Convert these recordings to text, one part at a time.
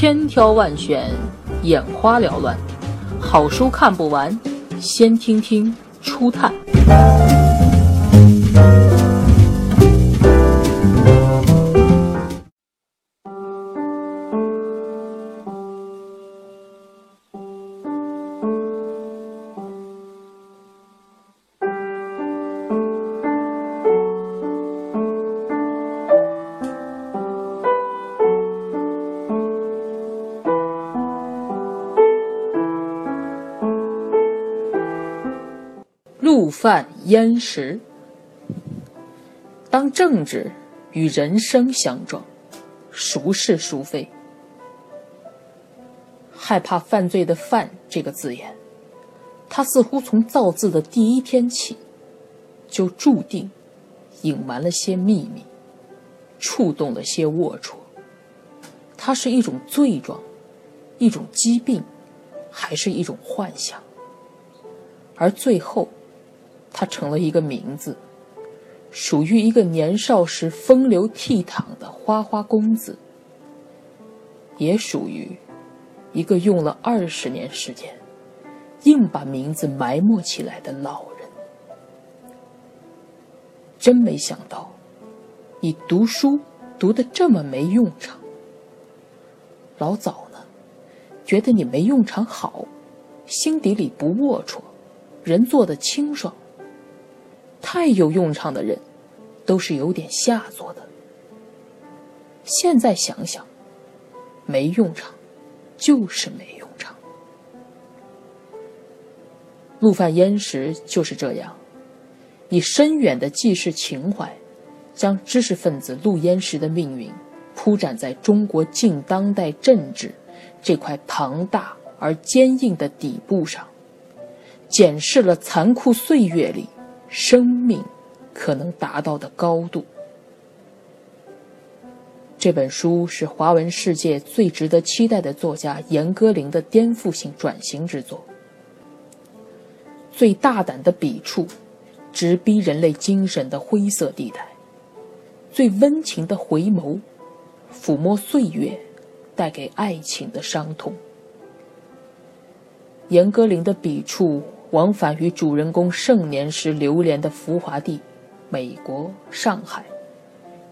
千挑万选，眼花缭乱，好书看不完，先听听初探。犯焉识。当政治与人生相撞，孰是孰非？害怕犯罪的“犯”这个字眼，它似乎从造字的第一天起，就注定隐瞒了些秘密，触动了些龌龊。它是一种罪状，一种疾病，还是一种幻想？而最后。他成了一个名字，属于一个年少时风流倜傥的花花公子，也属于一个用了二十年时间，硬把名字埋没起来的老人。真没想到，你读书读的这么没用场。老早呢，觉得你没用场好，心底里不龌龊，人做的清爽。太有用场的人，都是有点下作的。现在想想，没用场，就是没用场。陆犯焉识就是这样，以深远的济世情怀，将知识分子陆焉识的命运铺展在中国近当代政治这块庞大而坚硬的底部上，检视了残酷岁月里。生命可能达到的高度。这本书是华文世界最值得期待的作家严歌苓的颠覆性转型之作。最大胆的笔触，直逼人类精神的灰色地带；最温情的回眸，抚摸岁月带给爱情的伤痛。严歌苓的笔触。往返于主人公盛年时流连的浮华地，美国上海，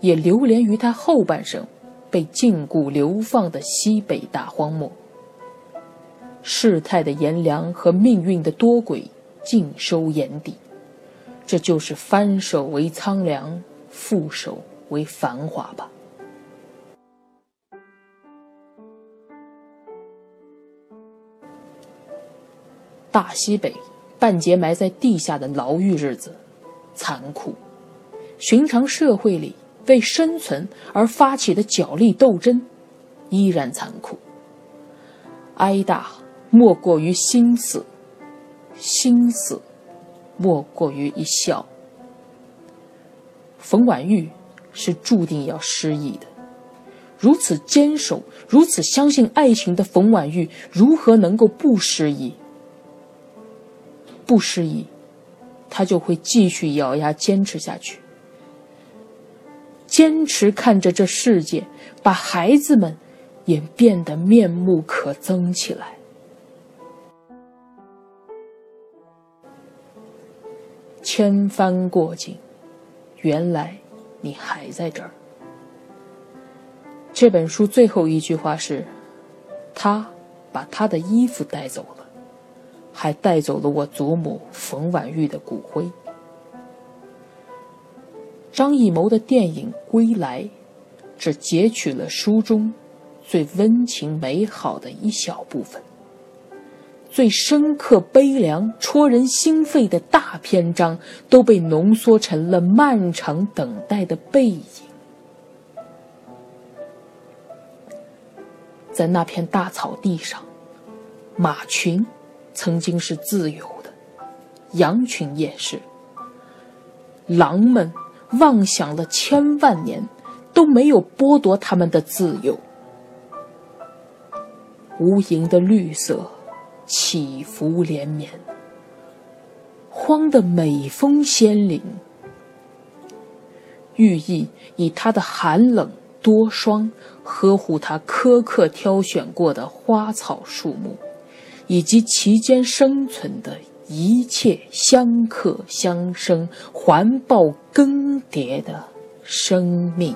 也流连于他后半生被禁锢流放的西北大荒漠。世态的炎凉和命运的多轨尽收眼底，这就是翻手为苍凉，覆手为繁华吧。大西北，半截埋在地下的牢狱日子，残酷。寻常社会里为生存而发起的角力斗争，依然残酷。挨打莫过于心死，心死莫过于一笑。冯婉玉是注定要失忆的。如此坚守、如此相信爱情的冯婉玉，如何能够不失忆？不失忆，他就会继续咬牙坚持下去，坚持看着这世界把孩子们也变得面目可憎起来。千帆过尽，原来你还在这儿。这本书最后一句话是：“他把他的衣服带走了。”还带走了我祖母冯婉玉的骨灰。张艺谋的电影《归来》，只截取了书中最温情美好的一小部分，最深刻悲凉、戳人心肺的大篇章都被浓缩成了漫长等待的背影。在那片大草地上，马群。曾经是自由的，羊群也是。狼们妄想了千万年，都没有剥夺他们的自由。无垠的绿色，起伏连绵，荒的美风仙灵，寓意以它的寒冷多霜，呵护他苛刻挑选过的花草树木，以及其间生存的一切相克相生、环抱更迭的生命。